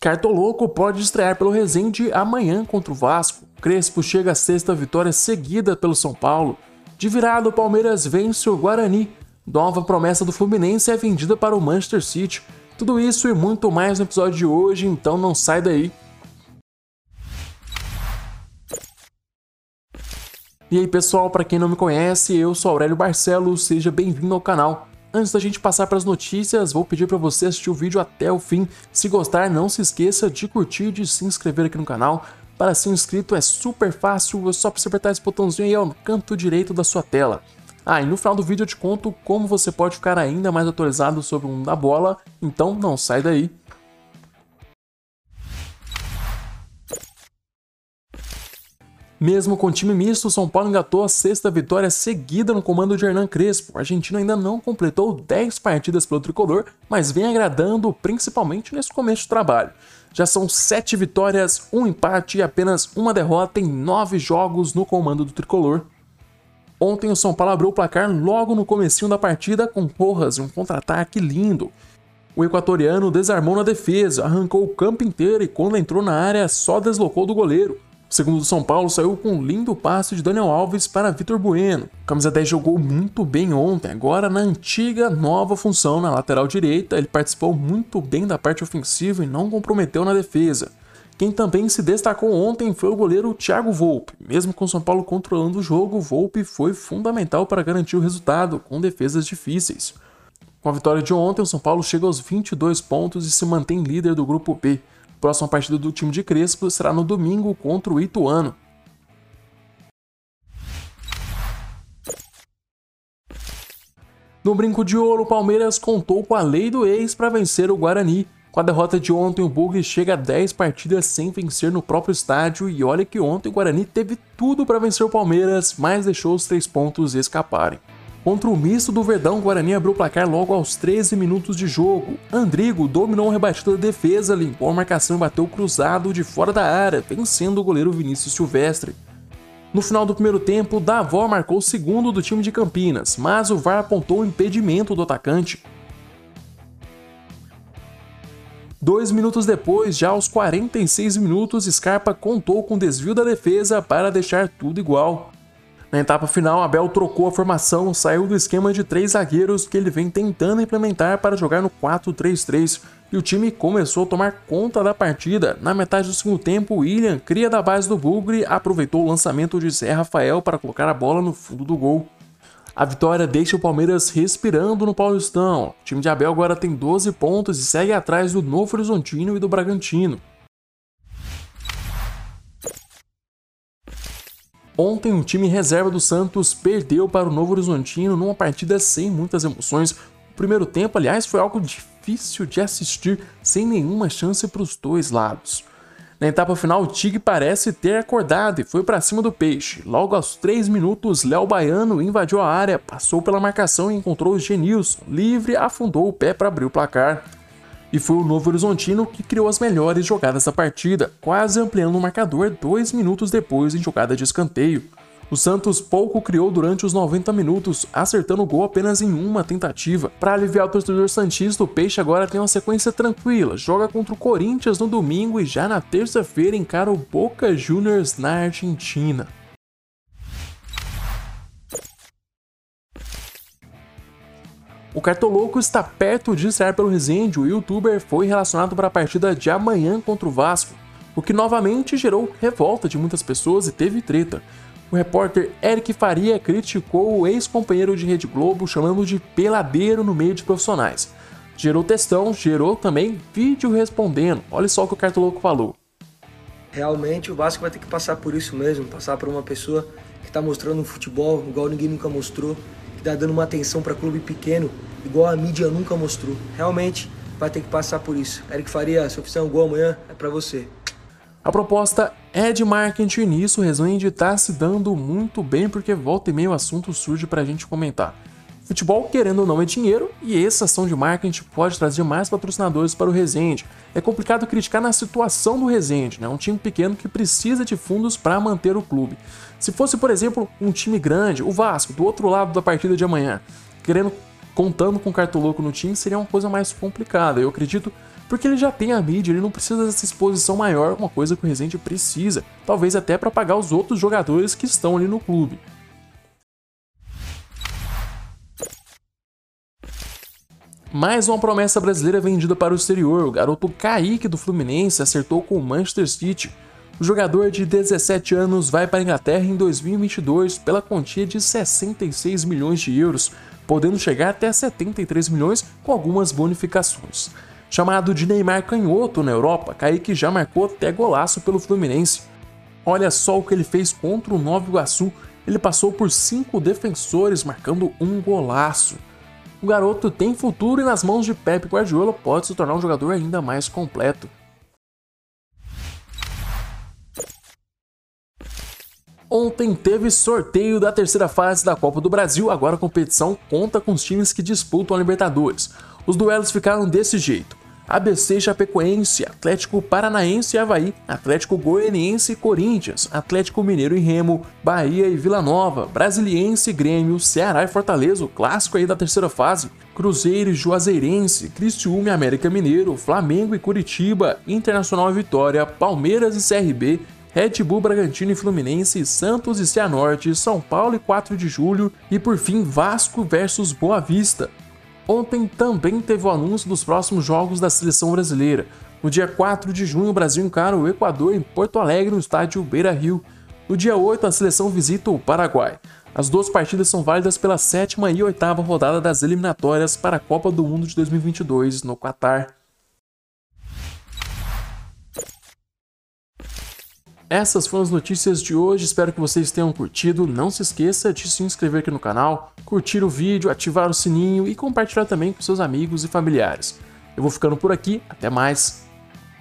Cartoloco pode estrear pelo Resende amanhã contra o Vasco. Crespo chega à sexta vitória seguida pelo São Paulo. De virada, o Palmeiras vence o Guarani. Nova promessa do Fluminense é vendida para o Manchester City. Tudo isso e muito mais no episódio de hoje, então não sai daí. E aí pessoal, para quem não me conhece, eu sou Aurélio Barcelos, seja bem-vindo ao canal. Antes da gente passar para as notícias, vou pedir para você assistir o vídeo até o fim. Se gostar, não se esqueça de curtir e de se inscrever aqui no canal. Para ser inscrito é super fácil, é só você apertar esse botãozinho aí no canto direito da sua tela. Ah, e no final do vídeo eu te conto como você pode ficar ainda mais atualizado sobre o mundo da bola, então não sai daí. Mesmo com time misto, o São Paulo engatou a sexta vitória seguida no comando de Hernan Crespo. O argentino ainda não completou 10 partidas pelo tricolor, mas vem agradando principalmente nesse começo de trabalho. Já são 7 vitórias, um empate e apenas uma derrota em 9 jogos no comando do tricolor. Ontem o São Paulo abriu o placar logo no comecinho da partida com Porras e um contra-ataque lindo. O equatoriano desarmou na defesa, arrancou o campo inteiro e quando entrou na área só deslocou do goleiro. O segundo do São Paulo saiu com um lindo passe de Daniel Alves para Vitor Bueno. O camisa 10 jogou muito bem ontem, agora na antiga nova função na lateral direita, ele participou muito bem da parte ofensiva e não comprometeu na defesa. Quem também se destacou ontem foi o goleiro Thiago Volpe. Mesmo com o São Paulo controlando o jogo, Volpe foi fundamental para garantir o resultado, com defesas difíceis. Com a vitória de ontem, o São Paulo chega aos 22 pontos e se mantém líder do grupo B. Próxima partida do time de Crespo será no domingo contra o Ituano. No brinco de ouro, o Palmeiras contou com a lei do ex para vencer o Guarani. Com a derrota de ontem, o Bugre chega a 10 partidas sem vencer no próprio estádio e olha que ontem o Guarani teve tudo para vencer o Palmeiras, mas deixou os três pontos escaparem. Contra o misto do Verdão, o Guarani abriu o placar logo aos 13 minutos de jogo. Andrigo dominou o rebatido da defesa, limpou a marcação e bateu cruzado de fora da área, vencendo o goleiro Vinícius Silvestre. No final do primeiro tempo, Davó marcou o segundo do time de Campinas, mas o VAR apontou o impedimento do atacante. Dois minutos depois, já aos 46 minutos, Scarpa contou com desvio da defesa para deixar tudo igual. Na etapa final, Abel trocou a formação, saiu do esquema de três zagueiros que ele vem tentando implementar para jogar no 4-3-3 e o time começou a tomar conta da partida. Na metade do segundo tempo, William, cria da base do Bugre, aproveitou o lançamento de Zé Rafael para colocar a bola no fundo do gol. A vitória deixa o Palmeiras respirando no Paulistão. O time de Abel agora tem 12 pontos e segue atrás do Novo Horizontino e do Bragantino. Ontem, o time reserva do Santos perdeu para o Novo Horizontino numa partida sem muitas emoções. O primeiro tempo, aliás, foi algo difícil de assistir, sem nenhuma chance para os dois lados. Na etapa final, o Tig parece ter acordado e foi para cima do peixe. Logo aos 3 minutos, Léo Baiano invadiu a área, passou pela marcação e encontrou o Genilson. Livre, afundou o pé para abrir o placar e foi o Novo Horizontino que criou as melhores jogadas da partida, quase ampliando o marcador dois minutos depois em jogada de escanteio. O Santos pouco criou durante os 90 minutos, acertando o gol apenas em uma tentativa. Para aliviar o torcedor santista, o Peixe agora tem uma sequência tranquila, joga contra o Corinthians no domingo e já na terça-feira encara o Boca Juniors na Argentina. O Cartoloco está perto de estrear pelo Resende, o youtuber foi relacionado para a partida de amanhã contra o Vasco, o que novamente gerou revolta de muitas pessoas e teve treta. O repórter Eric Faria criticou o ex-companheiro de Rede Globo chamando de peladeiro no meio de profissionais. Gerou textão, gerou também vídeo respondendo. Olha só o que o Cartoloco falou. Realmente o Vasco vai ter que passar por isso mesmo, passar por uma pessoa que está mostrando um futebol igual ninguém nunca mostrou, que tá dando uma atenção para clube pequeno, igual a mídia nunca mostrou. Realmente vai ter que passar por isso. Eric Faria, se eu fizer um gol amanhã, é para você. A proposta é de marketing e nisso o Resende está se dando muito bem porque volta e meio o assunto surge para a gente comentar. Futebol, querendo ou não, é dinheiro e essa ação de marketing pode trazer mais patrocinadores para o Resende. É complicado criticar na situação do Resende, né? um time pequeno que precisa de fundos para manter o clube. Se fosse, por exemplo, um time grande, o Vasco, do outro lado da partida de amanhã, querendo contando com o Cartoloco no time, seria uma coisa mais complicada. Eu acredito porque ele já tem a mídia, ele não precisa dessa exposição maior, uma coisa que o Rezende precisa, talvez até para pagar os outros jogadores que estão ali no clube. Mais uma promessa brasileira vendida para o exterior. O garoto Kaique do Fluminense acertou com o Manchester City. O jogador de 17 anos vai para a Inglaterra em 2022 pela quantia de 66 milhões de euros, podendo chegar até 73 milhões com algumas bonificações. Chamado de Neymar canhoto na Europa, Kaique já marcou até golaço pelo Fluminense. Olha só o que ele fez contra o Nova Iguaçu, ele passou por cinco defensores marcando um golaço. O garoto tem futuro e nas mãos de Pep Guardiola pode se tornar um jogador ainda mais completo. Ontem teve sorteio da terceira fase da Copa do Brasil, agora a competição conta com os times que disputam a Libertadores. Os duelos ficaram desse jeito. ABC Chapecoense, Atlético Paranaense e Havaí, Atlético Goianiense e Corinthians, Atlético Mineiro e Remo, Bahia e Vila Nova, Brasiliense e Grêmio, Ceará e Fortaleza, o clássico aí da terceira fase, Cruzeiro e Juazeirense, Cristiúme e América Mineiro, Flamengo e Curitiba, Internacional e Vitória, Palmeiras e CRB, Red Bull Bragantino e Fluminense, Santos e Cianorte, São Paulo e 4 de julho e por fim Vasco versus Boa Vista. Ontem também teve o anúncio dos próximos jogos da seleção brasileira. No dia 4 de junho, o Brasil encara o Equador em Porto Alegre, no estádio Beira Rio. No dia 8, a seleção visita o Paraguai. As duas partidas são válidas pela sétima e oitava rodada das eliminatórias para a Copa do Mundo de 2022 no Catar. Essas foram as notícias de hoje, espero que vocês tenham curtido. Não se esqueça de se inscrever aqui no canal, curtir o vídeo, ativar o sininho e compartilhar também com seus amigos e familiares. Eu vou ficando por aqui, até mais!